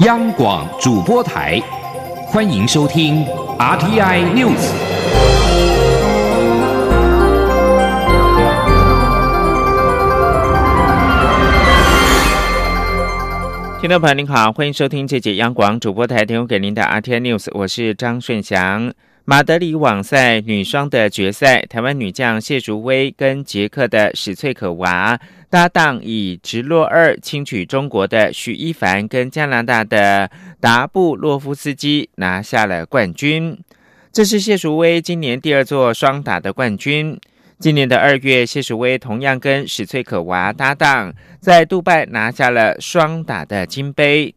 央广主播台，欢迎收听 RTI News。听众朋友您好，欢迎收听这节央广主播台提供给您的 RTI News，我是张顺祥。马德里网赛女双的决赛，台湾女将谢淑薇跟捷克的史翠可娃搭档，以直落二轻取中国的许一凡跟加拿大的达布洛夫斯基，拿下了冠军。这是谢淑薇今年第二座双打的冠军。今年的二月，谢淑薇同样跟史翠可娃搭档，在杜拜拿下了双打的金杯。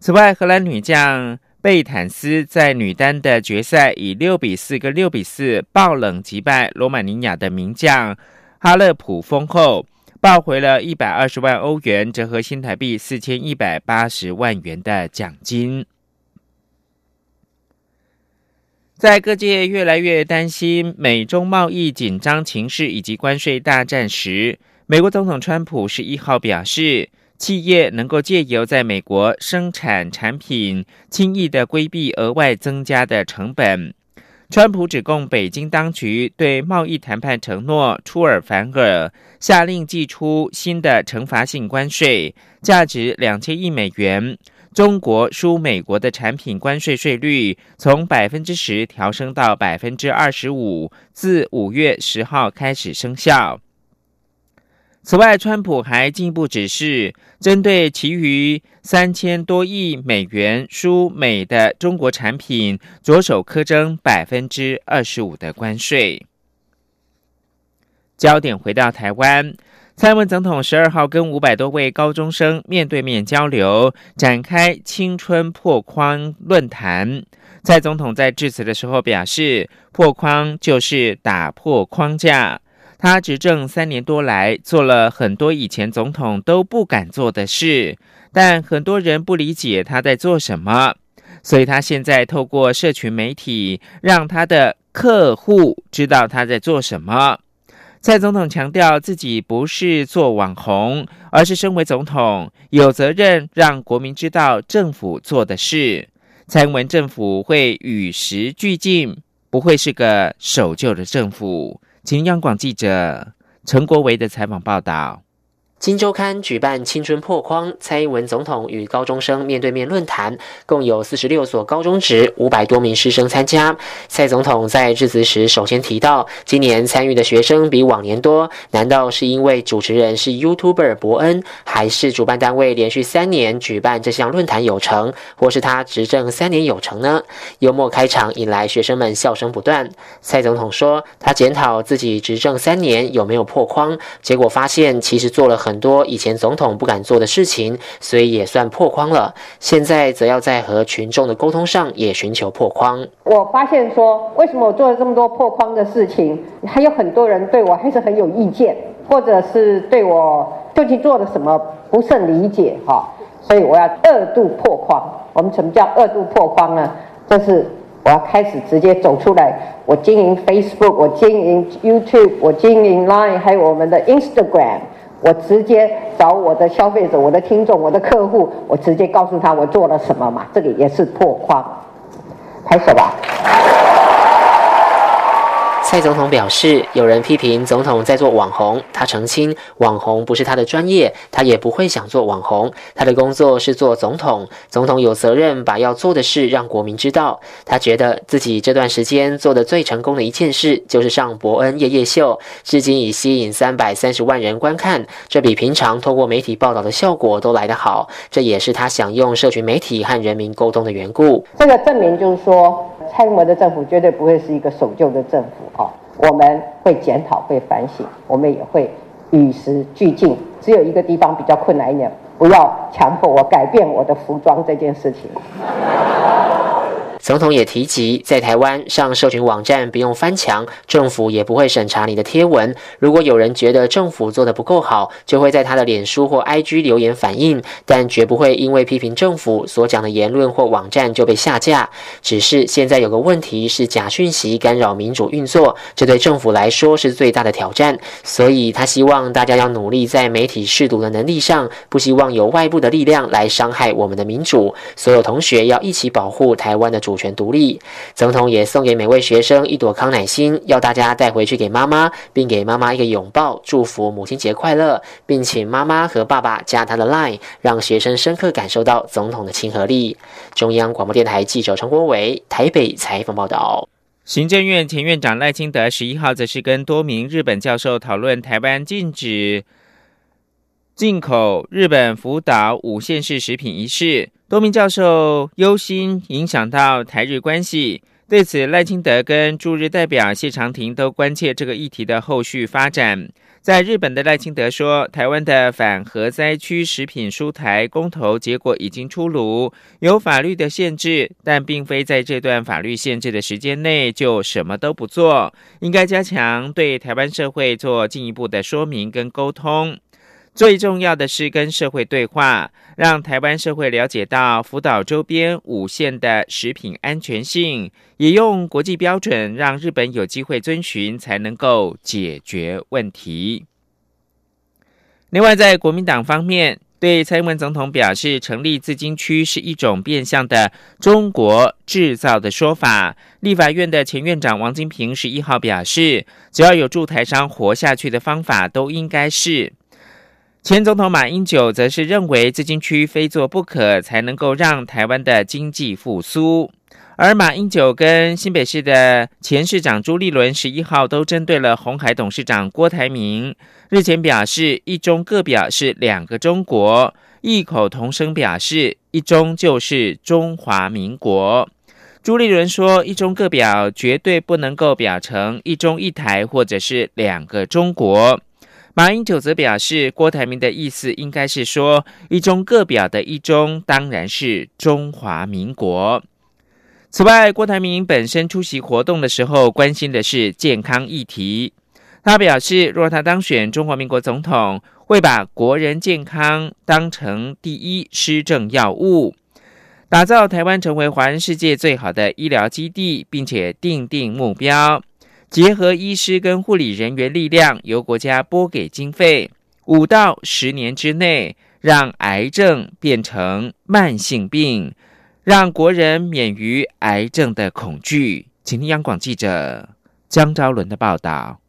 此外，荷兰女将。贝坦斯在女单的决赛以六比四跟六比四爆冷击败罗马尼亚的名将哈勒普，丰后抱回了一百二十万欧元，折合新台币四千一百八十万元的奖金。在各界越来越担心美中贸易紧张情势以及关税大战时，美国总统川普十一号表示。企业能够借由在美国生产产品，轻易的规避额外增加的成本。川普指控北京当局对贸易谈判承诺出尔反尔，下令寄出新的惩罚性关税，价值两千亿美元。中国输美国的产品关税税率从百分之十调升到百分之二十五，自五月十号开始生效。此外，川普还进一步指示，针对其余三千多亿美元输美的中国产品，着手苛征百分之二十五的关税。焦点回到台湾，蔡文总统十二号跟五百多位高中生面对面交流，展开青春破框论坛。蔡总统在致辞的时候表示，破框就是打破框架。他执政三年多来，做了很多以前总统都不敢做的事，但很多人不理解他在做什么，所以他现在透过社群媒体，让他的客户知道他在做什么。蔡总统强调，自己不是做网红，而是身为总统，有责任让国民知道政府做的事。蔡英文政府会与时俱进，不会是个守旧的政府。请央广记者陈国维的采访报道。金周刊举办青春破框，蔡英文总统与高中生面对面论坛，共有四十六所高中职五百多名师生参加。蔡总统在致辞时，首先提到，今年参与的学生比往年多，难道是因为主持人是 YouTuber 伯恩，还是主办单位连续三年举办这项论坛有成，或是他执政三年有成呢？幽默开场引来学生们笑声不断。蔡总统说，他检讨自己执政三年有没有破框，结果发现其实做了很。很多以前总统不敢做的事情，所以也算破框了。现在则要在和群众的沟通上也寻求破框。我发现说，为什么我做了这么多破框的事情，还有很多人对我还是很有意见，或者是对我究竟做了什么不甚理解哈？所以我要二度破框。我们什么叫二度破框呢？就是我要开始直接走出来。我经营 Facebook，我经营 YouTube，我经营 Line，还有我们的 Instagram。我直接找我的消费者、我的听众、我的客户，我直接告诉他我做了什么嘛，这个也是破框，拍手吧。蔡总统表示，有人批评总统在做网红，他澄清，网红不是他的专业，他也不会想做网红。他的工作是做总统，总统有责任把要做的事让国民知道。他觉得自己这段时间做的最成功的一件事，就是上伯恩夜夜秀，至今已吸引三百三十万人观看，这比平常透过媒体报道的效果都来得好。这也是他想用社群媒体和人民沟通的缘故。这个证明就是说。蔡英文的政府绝对不会是一个守旧的政府啊！我们会检讨、会反省，我们也会与时俱进。只有一个地方比较困难一点，不要强迫我改变我的服装这件事情。总统也提及，在台湾上社群网站不用翻墙，政府也不会审查你的贴文。如果有人觉得政府做的不够好，就会在他的脸书或 IG 留言反映，但绝不会因为批评政府所讲的言论或网站就被下架。只是现在有个问题是假讯息干扰民主运作，这对政府来说是最大的挑战。所以他希望大家要努力在媒体试读的能力上，不希望有外部的力量来伤害我们的民主。所有同学要一起保护台湾的主权独立。总统也送给每位学生一朵康乃馨，要大家带回去给妈妈，并给妈妈一个拥抱，祝福母亲节快乐，并请妈妈和爸爸加他的 Line，让学生深刻感受到总统的亲和力。中央广播电台记者陈国伟台北采访报道。行政院前院长赖清德十一号则是跟多名日本教授讨论台湾禁止进口日本福岛五县市食品一事。多名教授忧心影响到台日关系，对此赖清德跟驻日代表谢长廷都关切这个议题的后续发展。在日本的赖清德说，台湾的反核灾区食品输台公投结果已经出炉，有法律的限制，但并非在这段法律限制的时间内就什么都不做，应该加强对台湾社会做进一步的说明跟沟通。最重要的是跟社会对话，让台湾社会了解到福岛周边五县的食品安全性，也用国际标准让日本有机会遵循，才能够解决问题。另外，在国民党方面，对蔡英文总统表示，成立自金区是一种变相的“中国制造”的说法。立法院的前院长王金平十一号表示，只要有助台商活下去的方法，都应该是。前总统马英九则是认为，资金区非做不可，才能够让台湾的经济复苏。而马英九跟新北市的前市长朱立伦十一号都针对了红海董事长郭台铭，日前表示一中各表是两个中国，异口同声表示一中就是中华民国。朱立伦说，一中各表绝对不能够表成一中一台或者是两个中国。马英九则表示，郭台铭的意思应该是说，一中各表的一中当然是中华民国。此外，郭台铭本身出席活动的时候，关心的是健康议题。他表示，若他当选中华民国总统，会把国人健康当成第一施政要务，打造台湾成为华人世界最好的医疗基地，并且定定目标。结合医师跟护理人员力量，由国家拨给经费，五到十年之内，让癌症变成慢性病，让国人免于癌症的恐惧。请听央广记者江昭伦的报道。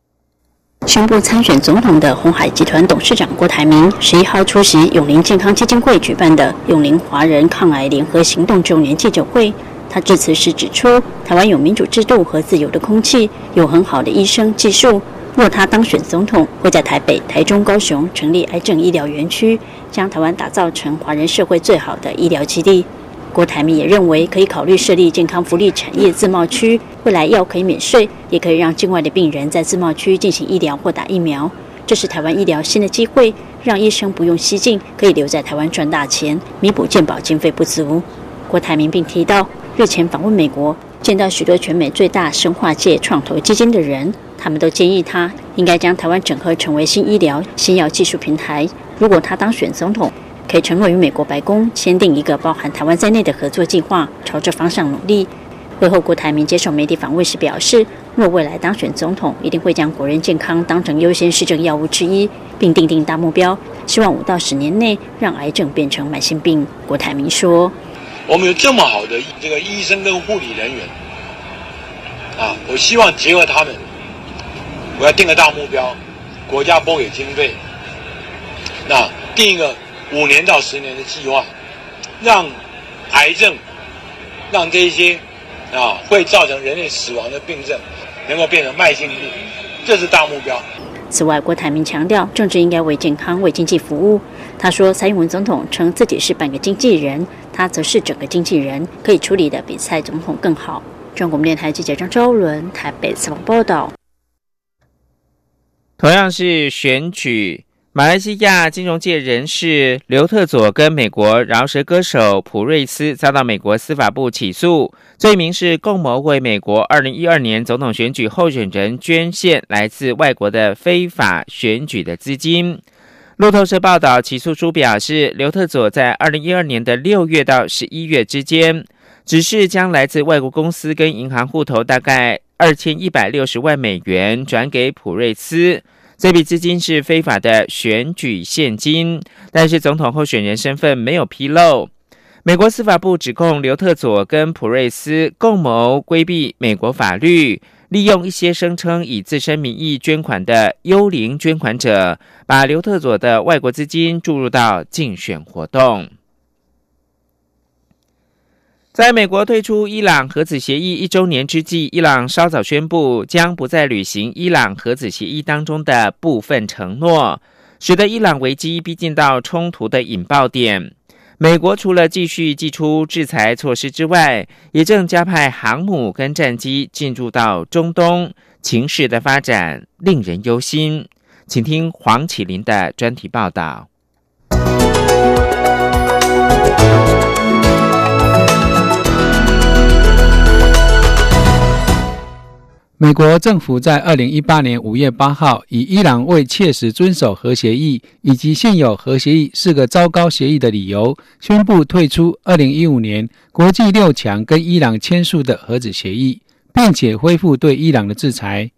宣布参选总统的红海集团董事长郭台铭，十一号出席永林健康基金会举办的永林华人抗癌联合行动周年记者会。他致辞时指出，台湾有民主制度和自由的空气，有很好的医生技术。若他当选总统，会在台北、台中、高雄成立癌症医疗园区，将台湾打造成华人社会最好的医疗基地。郭台铭也认为，可以考虑设立健康福利产业自贸区，未来药可以免税，也可以让境外的病人在自贸区进行医疗或打疫苗。这是台湾医疗新的机会，让医生不用西进，可以留在台湾赚大钱，弥补健保经费不足。郭台铭并提到。日前访问美国，见到许多全美最大生化界创投基金的人，他们都建议他应该将台湾整合成为新医疗、新药技术平台。如果他当选总统，可以承诺与美国白宫签订一个包含台湾在内的合作计划，朝这方向努力。会后，郭台铭接受媒体访问时表示，若未来当选总统，一定会将国人健康当成优先施政药物之一，并定定大目标，希望五到十年内让癌症变成慢性病。郭台铭说。我们有这么好的这个医生跟护理人员，啊，我希望结合他们，我要定个大目标，国家拨给经费，那定一个五年到十年的计划，让癌症，让这些啊会造成人类死亡的病症，能够变成慢性病，这是大目标。此外，郭台铭强调，政治应该为健康、为经济服务。他说，蔡英文总统称自己是半个经纪人。他则是整个经纪人，可以处理的比蔡总统更好。中国电台记者张昭伦台北采访报道。同样是选举，马来西亚金融界人士刘特佐跟美国饶舌歌手普瑞斯遭到美国司法部起诉，罪名是共谋为美国二零一二年总统选举候选人捐献来自外国的非法选举的资金。路透社报道，起诉书表示，刘特佐在二零一二年的六月到十一月之间，只是将来自外国公司跟银行户头大概二千一百六十万美元转给普瑞斯。这笔资金是非法的选举现金，但是总统候选人身份没有披露。美国司法部指控刘特佐跟普瑞斯共谋规避美国法律，利用一些声称以自身名义捐款的幽灵捐款者，把刘特佐的外国资金注入到竞选活动。在美国退出伊朗核子协议一周年之际，伊朗稍早宣布将不再履行伊朗核子协议当中的部分承诺，使得伊朗危机逼近到冲突的引爆点。美国除了继续祭出制裁措施之外，也正加派航母跟战机进入到中东，情势的发展令人忧心。请听黄启林的专题报道。美国政府在二零一八年五月八号，以伊朗未切实遵守核协议以及现有核协议是个糟糕协议的理由，宣布退出二零一五年国际六强跟伊朗签署的核子协议，并且恢复对伊朗的制裁。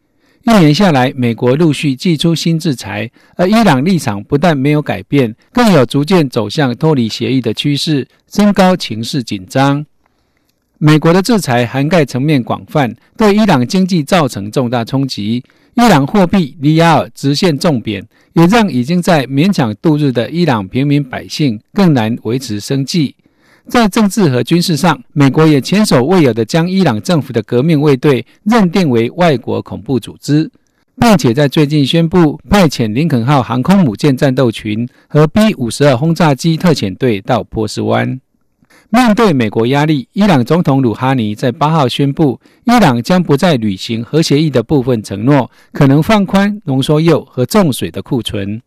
一年下来，美国陆续祭出新制裁，而伊朗立场不但没有改变，更有逐渐走向脱离协议的趋势，升高情势紧张。美国的制裁涵盖层面广泛，对伊朗经济造成重大冲击。伊朗货币里亚尔直线重贬，也让已经在勉强度日的伊朗平民百姓更难维持生计。在政治和军事上，美国也前所未有的将伊朗政府的革命卫队认定为外国恐怖组织，并且在最近宣布派遣林肯号航空母舰战斗群和 B 五十二轰炸机特遣队到波斯湾。面对美国压力，伊朗总统鲁哈尼在八号宣布，伊朗将不再履行核协议的部分承诺，可能放宽浓缩铀和重水的库存。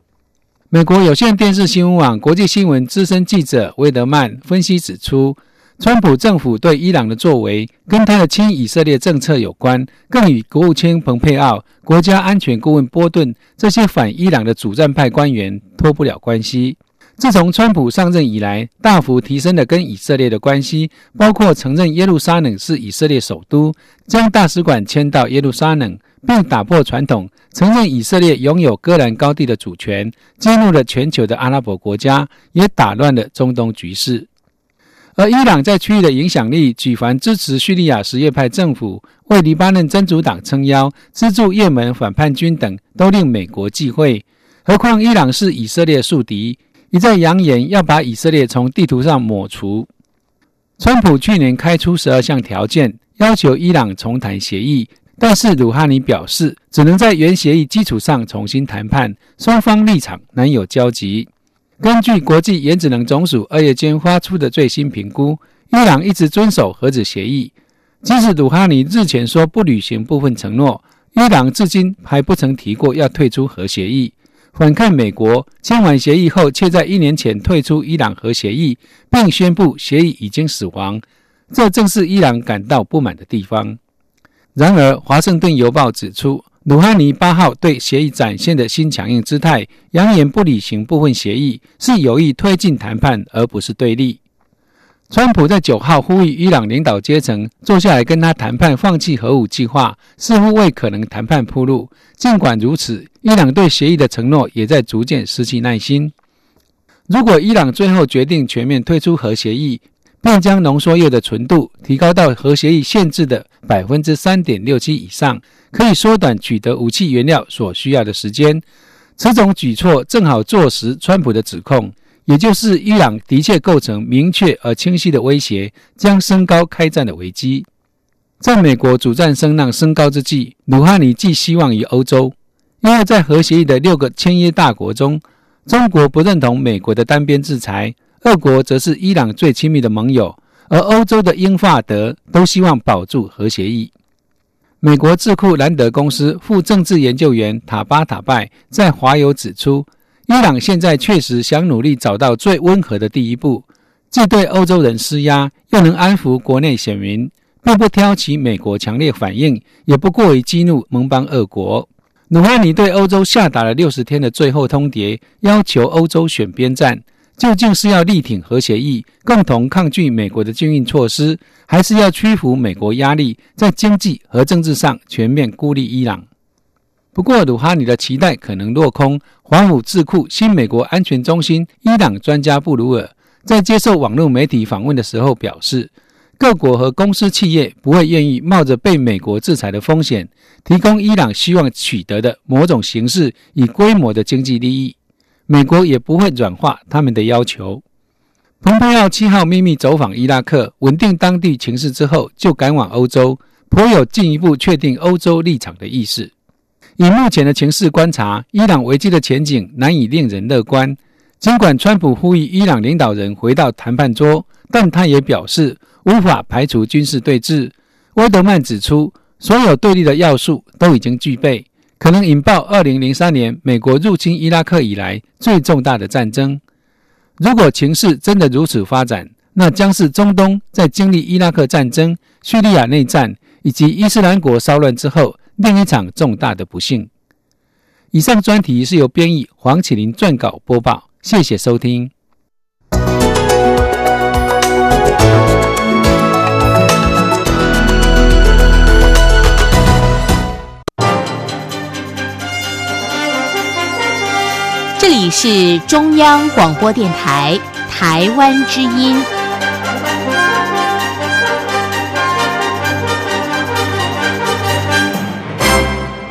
美国有线电视新闻网国际新闻资深记者威德曼分析指出，川普政府对伊朗的作为跟他的亲以色列政策有关，更与国务卿蓬佩奥、国家安全顾问波顿这些反伊朗的主战派官员脱不了关系。自从川普上任以来，大幅提升了跟以色列的关系，包括承认耶路撒冷是以色列首都，将大使馆迁到耶路撒冷，并打破传统，承认以色列拥有戈兰高地的主权，激怒了全球的阿拉伯国家，也打乱了中东局势。而伊朗在区域的影响力，举凡支持叙利亚什叶派政府，为黎巴嫩真主党撑腰，资助也门反叛军等，都令美国忌讳。何况伊朗是以色列宿敌。一再扬言要把以色列从地图上抹除。川普去年开出十二项条件，要求伊朗重谈协议，但是鲁哈尼表示，只能在原协议基础上重新谈判，双方立场难有交集。根据国际原子能总署二月间发出的最新评估，伊朗一直遵守核子协议，即使鲁哈尼日前说不履行部分承诺，伊朗至今还不曾提过要退出核协议。反看美国签完协议后，却在一年前退出伊朗核协议，并宣布协议已经死亡，这正是伊朗感到不满的地方。然而，《华盛顿邮报》指出，鲁哈尼八号对协议展现的新强硬姿态，扬言不履行部分协议，是有意推进谈判，而不是对立。川普在九号呼吁伊朗领导阶层坐下来跟他谈判，放弃核武计划，似乎为可能谈判铺路。尽管如此，伊朗对协议的承诺也在逐渐失去耐心。如果伊朗最后决定全面退出核协议，并将浓缩铀的纯度提高到核协议限制的百分之三点六七以上，可以缩短取得武器原料所需要的时间。此种举措正好坐实川普的指控。也就是伊朗的确构成明确而清晰的威胁，将升高开战的危机。在美国主战声浪升高之际，鲁哈尼寄希望于欧洲，因为在核协议的六个签约大国中，中国不认同美国的单边制裁，俄国则是伊朗最亲密的盟友，而欧洲的英法德都希望保住核协议。美国智库兰德公司副政治研究员塔巴塔拜在华友指出。伊朗现在确实想努力找到最温和的第一步，既对欧洲人施压，又能安抚国内选民，并不挑起美国强烈反应，也不过于激怒盟邦俄国。努哈尼对欧洲下达了六十天的最后通牒，要求欧洲选边站。究竟是要力挺核协议，共同抗拒美国的禁运措施，还是要屈服美国压力，在经济和政治上全面孤立伊朗？不过，鲁哈尼的期待可能落空。华府智库新美国安全中心伊朗专家布鲁尔在接受网络媒体访问的时候表示，各国和公司企业不会愿意冒着被美国制裁的风险，提供伊朗希望取得的某种形式以规模的经济利益。美国也不会软化他们的要求。蓬佩奥七号秘密走访伊拉克，稳定当地情势之后，就赶往欧洲，颇有进一步确定欧洲立场的意思。以目前的情势观察，伊朗危机的前景难以令人乐观。尽管川普呼吁伊朗领导人回到谈判桌，但他也表示无法排除军事对峙。威德曼指出，所有对立的要素都已经具备。可能引爆二零零三年美国入侵伊拉克以来最重大的战争。如果情势真的如此发展，那将是中东在经历伊拉克战争、叙利亚内战以及伊斯兰国骚乱之后另一场重大的不幸。以上专题是由编译黄启林撰稿播报，谢谢收听。这里是中央广播电台台湾之音。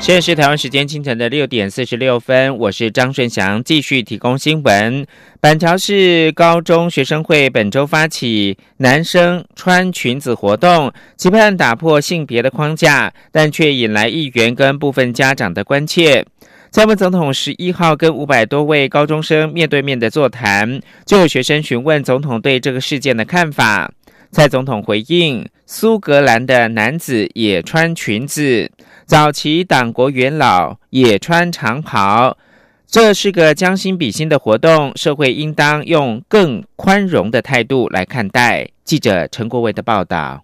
现在是台湾时间清晨的六点四十六分，我是张顺祥，继续提供新闻。板桥市高中学生会本周发起男生穿裙子活动，期盼打破性别的框架，但却引来议员跟部分家长的关切。蔡文总统十一号跟五百多位高中生面对面的座谈，就有学生询问总统对这个事件的看法。蔡总统回应：苏格兰的男子也穿裙子，早期党国元老也穿长袍，这是个将心比心的活动，社会应当用更宽容的态度来看待。记者陈国伟的报道。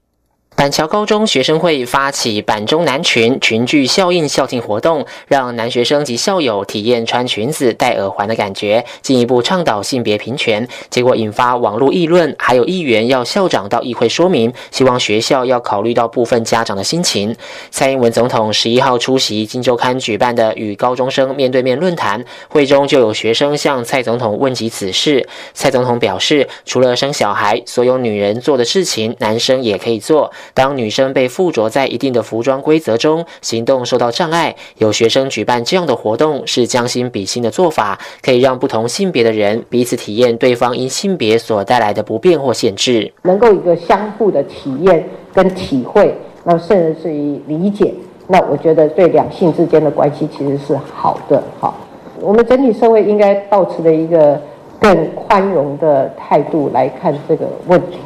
板桥高中学生会发起“板中男裙群聚效应”校庆活动，让男学生及校友体验穿裙子、戴耳环的感觉，进一步倡导性别平权。结果引发网络议论，还有议员要校长到议会说明，希望学校要考虑到部分家长的心情。蔡英文总统十一号出席《金周刊》举办的与高中生面对面论坛会中，就有学生向蔡总统问及此事。蔡总统表示，除了生小孩，所有女人做的事情，男生也可以做。当女生被附着在一定的服装规则中，行动受到障碍，有学生举办这样的活动是将心比心的做法，可以让不同性别的人彼此体验对方因性别所带来的不便或限制，能够一个相互的体验跟体会，那甚至是理解，那我觉得对两性之间的关系其实是好的。好，我们整体社会应该保持的一个更宽容的态度来看这个问题。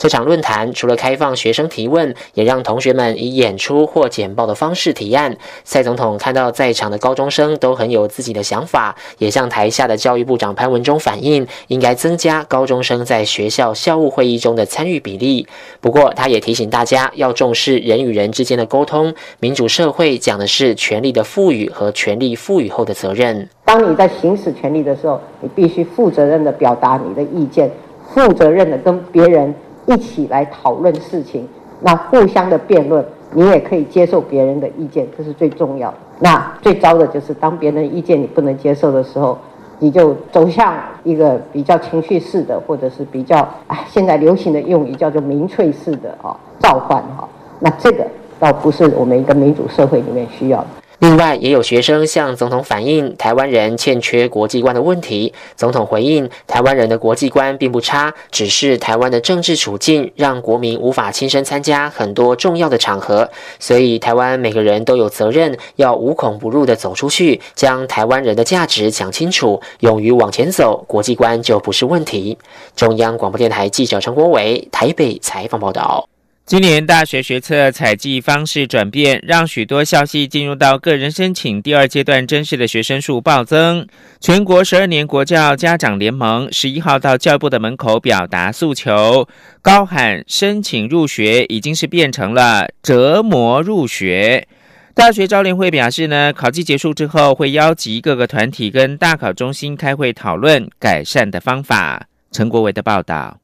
这场论坛除了开放学生提问，也让同学们以演出或简报的方式提案。蔡总统看到在场的高中生都很有自己的想法，也向台下的教育部长潘文忠反映，应该增加高中生在学校校务会议中的参与比例。不过，他也提醒大家要重视人与人之间的沟通。民主社会讲的是权力的赋予和权力赋予后的责任。当你在行使权力的时候，你必须负责任的表达你的意见，负责任的跟别人。一起来讨论事情，那互相的辩论，你也可以接受别人的意见，这是最重要的。那最糟的就是当别人意见你不能接受的时候，你就走向一个比较情绪式的，或者是比较哎现在流行的用语叫做民粹式的啊召唤哈。那这个倒不是我们一个民主社会里面需要的。另外，也有学生向总统反映台湾人欠缺国际观的问题。总统回应，台湾人的国际观并不差，只是台湾的政治处境让国民无法亲身参加很多重要的场合，所以台湾每个人都有责任要无孔不入的走出去，将台湾人的价值讲清楚，勇于往前走，国际观就不是问题。中央广播电台记者陈国伟台北采访报道。今年大学学测采集方式转变，让许多校系进入到个人申请第二阶段真试的学生数暴增。全国十二年国教家长联盟十一号到教育部的门口表达诉求，高喊申请入学已经是变成了折磨入学。大学招联会表示呢，考季结束之后会邀集各个团体跟大考中心开会讨论改善的方法。陈国伟的报道。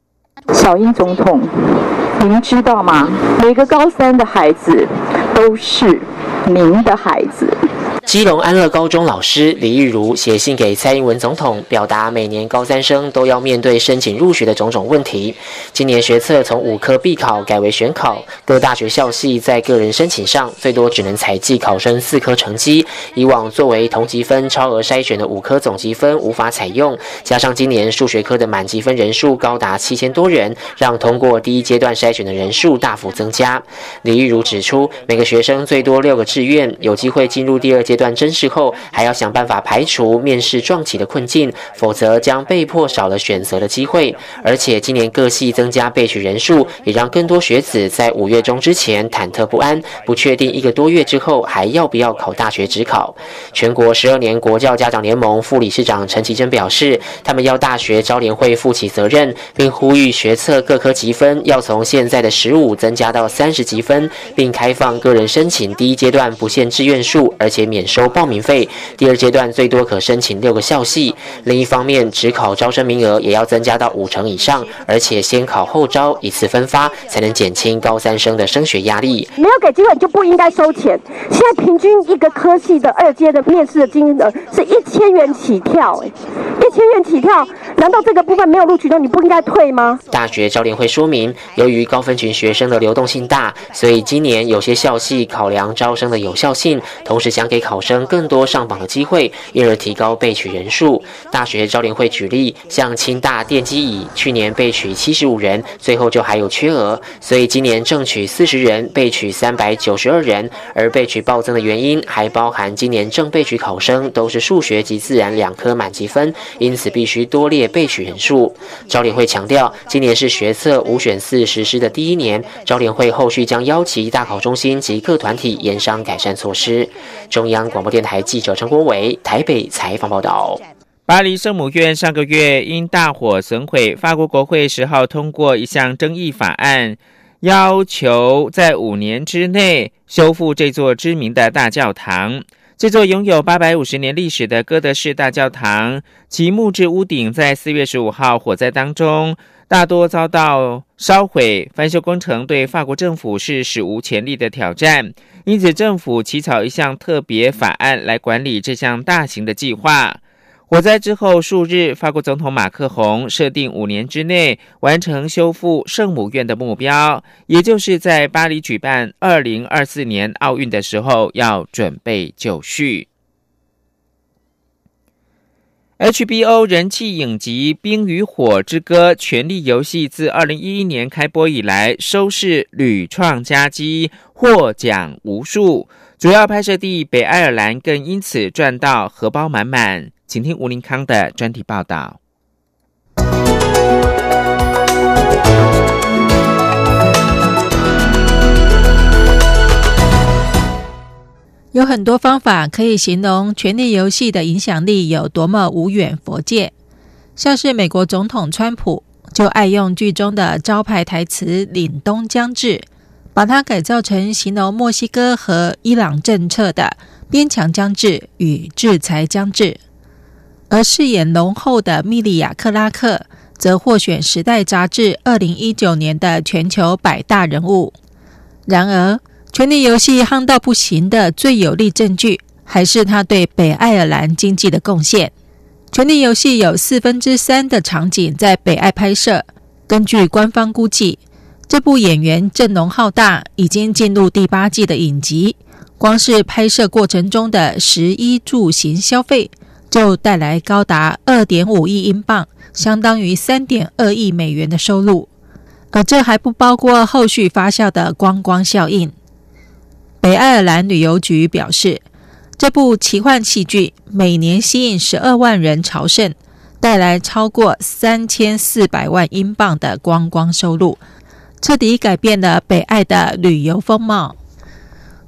小英总统，您知道吗？每个高三的孩子都是您的孩子。基隆安乐高中老师李玉如写信给蔡英文总统，表达每年高三生都要面对申请入学的种种问题。今年学测从五科必考改为选考，各大学校系在个人申请上最多只能采集考生四科成绩。以往作为同级分超额筛选的五科总积分无法采用，加上今年数学科的满积分人数高达七千多人，让通过第一阶段筛选的人数大幅增加。李玉如指出，每个学生最多六个志愿，有机会进入第二阶。段真实后，还要想办法排除面试撞起的困境，否则将被迫少了选择的机会。而且今年各系增加备取人数，也让更多学子在五月中之前忐忑不安，不确定一个多月之后还要不要考大学职考。全国十二年国教家长联盟副理事长陈其珍表示，他们要大学招联会负起责任，并呼吁学测各科积分要从现在的十五增加到三十积分，并开放个人申请第一阶段不限志愿数，而且免。收报名费，第二阶段最多可申请六个校系。另一方面，只考招生名额也要增加到五成以上，而且先考后招，一次分发，才能减轻高三生的升学压力。没有给机会就不应该收钱。现在平均一个科系的二阶的面试的金额是一千元起跳，哎，一千元起跳，难道这个部分没有录取到你不应该退吗？大学招联会说明，由于高分群学生的流动性大，所以今年有些校系考量招生的有效性，同时想给考。考生更多上榜的机会，因而提高备取人数。大学招联会举例，像清大电机乙去年备取七十五人，最后就还有缺额，所以今年正取四十人，备取三百九十二人。而备取暴增的原因，还包含今年正备取考生都是数学及自然两科满级分，因此必须多列备取人数。招联会强调，今年是学测五选四实施的第一年，招联会后续将邀集大考中心及各团体研商改善措施。中央。广播电台记者陈国伟台北采访报道：巴黎圣母院上个月因大火损毁，法国国会十号通过一项争议法案，要求在五年之内修复这座知名的大教堂。这座拥有八百五十年历史的哥德式大教堂，其木质屋顶在四月十五号火灾当中大多遭到烧毁，翻修工程对法国政府是史无前例的挑战。因此，政府起草一项特别法案来管理这项大型的计划。火灾之后数日，法国总统马克宏设定五年之内完成修复圣母院的目标，也就是在巴黎举办二零二四年奥运的时候要准备就绪。HBO 人气影集《冰与火之歌：权力游戏》自二零一一年开播以来，收视屡创佳绩，获奖无数。主要拍摄地北爱尔兰更因此赚到荷包满满。请听吴林康的专题报道。有很多方法可以形容《权力游戏》的影响力有多么无远佛界，像是美国总统川普就爱用剧中的招牌台词“凛冬将至”，把它改造成形容墨西哥和伊朗政策的“边墙将至”与“制裁将至”。而饰演浓厚的米利亚·克拉克则获选《时代》杂志二零一九年的全球百大人物。然而，《权力游戏》夯到不行的最有力证据，还是他对北爱尔兰经济的贡献。《权力游戏》有四分之三的场景在北爱拍摄。根据官方估计，这部演员阵容浩大、已经进入第八季的影集，光是拍摄过程中的食衣住行消费，就带来高达二点五亿英镑，相当于三点二亿美元的收入。而这还不包括后续发酵的观光效应。北爱尔兰旅游局表示，这部奇幻戏剧每年吸引十二万人朝圣，带来超过三千四百万英镑的观光收入，彻底改变了北爱的旅游风貌。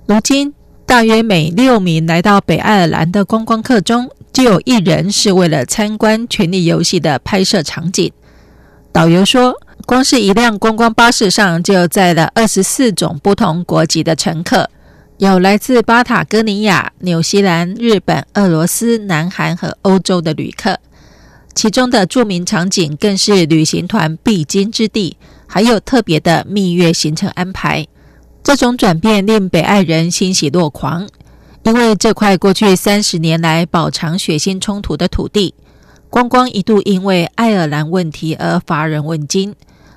如今，大约每六名来到北爱尔兰的观光客中，就有一人是为了参观《权力游戏》的拍摄场景。导游说，光是一辆观光巴士上就载了二十四种不同国籍的乘客，有来自巴塔哥尼亚、纽西兰、日本、俄罗斯、南韩和欧洲的旅客。其中的著名场景更是旅行团必经之地，还有特别的蜜月行程安排。这种转变令北爱人欣喜若狂，因为这块过去三十年来饱尝血腥冲突的土地，光光一度因为爱尔兰问题而乏人问津，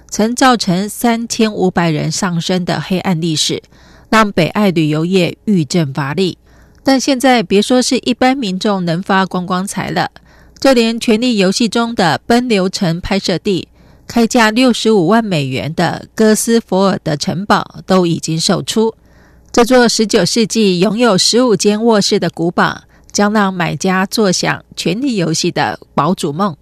曾造成三千五百人丧生的黑暗历史，让北爱旅游业愈振乏力。但现在别说是一般民众能发光光财了。就连《权力游戏》中的奔流城拍摄地，开价六十五万美元的哥斯佛尔的城堡都已经售出。这座十九世纪拥有十五间卧室的古堡，将让买家坐享《权力游戏》的堡主梦。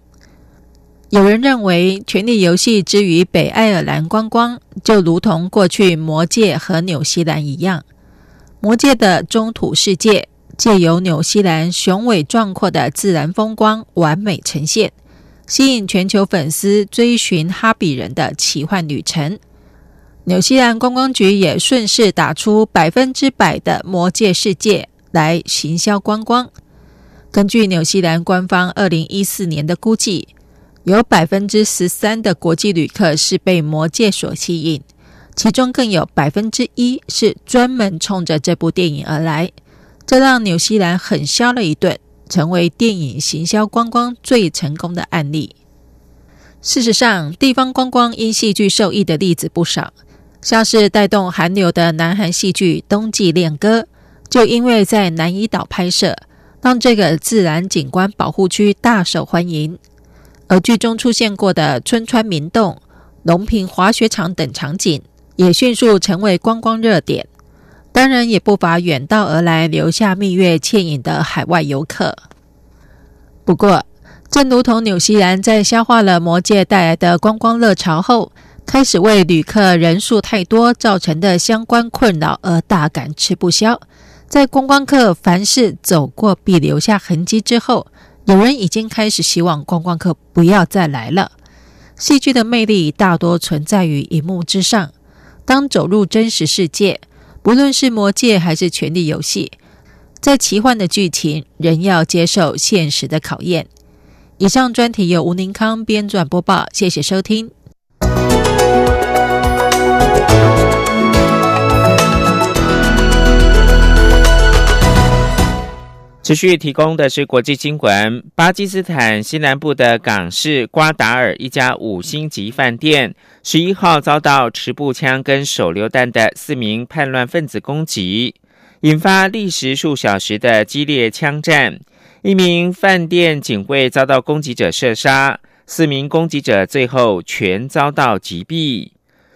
有人认为，《权力游戏》之于北爱尔兰观光，就如同过去《魔戒》和纽西兰一样，《魔戒》的中土世界。借由纽西兰雄伟壮阔的自然风光完美呈现，吸引全球粉丝追寻哈比人的奇幻旅程。纽西兰观光局也顺势打出百分之百的魔界世界来行销观光。根据纽西兰官方二零一四年的估计，有百分之十三的国际旅客是被魔界所吸引，其中更有百分之一是专门冲着这部电影而来。这让纽西兰狠销了一顿，成为电影行销观光最成功的案例。事实上，地方观光因戏剧受益的例子不少，像是带动韩流的南韩戏剧《冬季恋歌》，就因为在南怡岛拍摄，让这个自然景观保护区大受欢迎。而剧中出现过的春川明洞、龙平滑雪场等场景，也迅速成为观光热点。当然也不乏远道而来、留下蜜月倩影的海外游客。不过，正如同纽西兰在消化了魔界带来的观光热潮后，开始为旅客人数太多造成的相关困扰而大感吃不消。在观光客凡事走过必留下痕迹之后，有人已经开始希望观光客不要再来了。戏剧的魅力大多存在于荧幕之上，当走入真实世界。不论是魔界还是权力游戏，在奇幻的剧情仍要接受现实的考验。以上专题由吴宁康编撰播报，谢谢收听。持续提供的是国际新闻：巴基斯坦西南部的港市瓜达尔一家五星级饭店，十一号遭到持步枪跟手榴弹的四名叛乱分子攻击，引发历时数小时的激烈枪战。一名饭店警卫遭到攻击者射杀，四名攻击者最后全遭到击毙。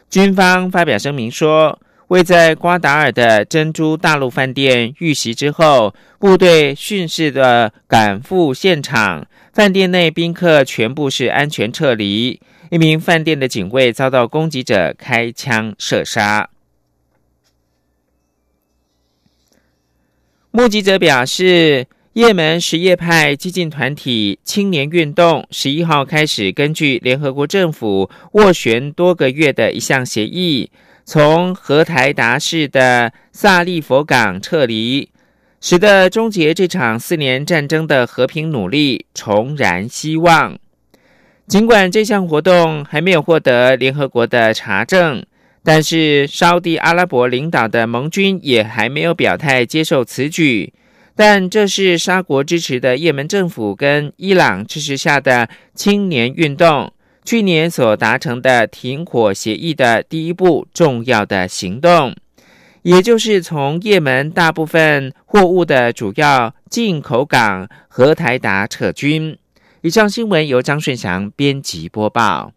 军方发表声明说。位在瓜达尔的珍珠大陆饭店遇袭之后，部队迅速的赶赴现场，饭店内宾客全部是安全撤离。一名饭店的警卫遭到攻击者开枪射杀。目击者表示，也门什叶派激进团体青年运动十一号开始，根据联合国政府斡旋多个月的一项协议。从荷台达市的萨利佛港撤离，使得终结这场四年战争的和平努力重燃希望。尽管这项活动还没有获得联合国的查证，但是沙地阿拉伯领导的盟军也还没有表态接受此举。但这是沙国支持的也门政府跟伊朗支持下的青年运动。去年所达成的停火协议的第一步重要的行动，也就是从也门大部分货物的主要进口港和台达撤军。以上新闻由张顺祥编辑播报。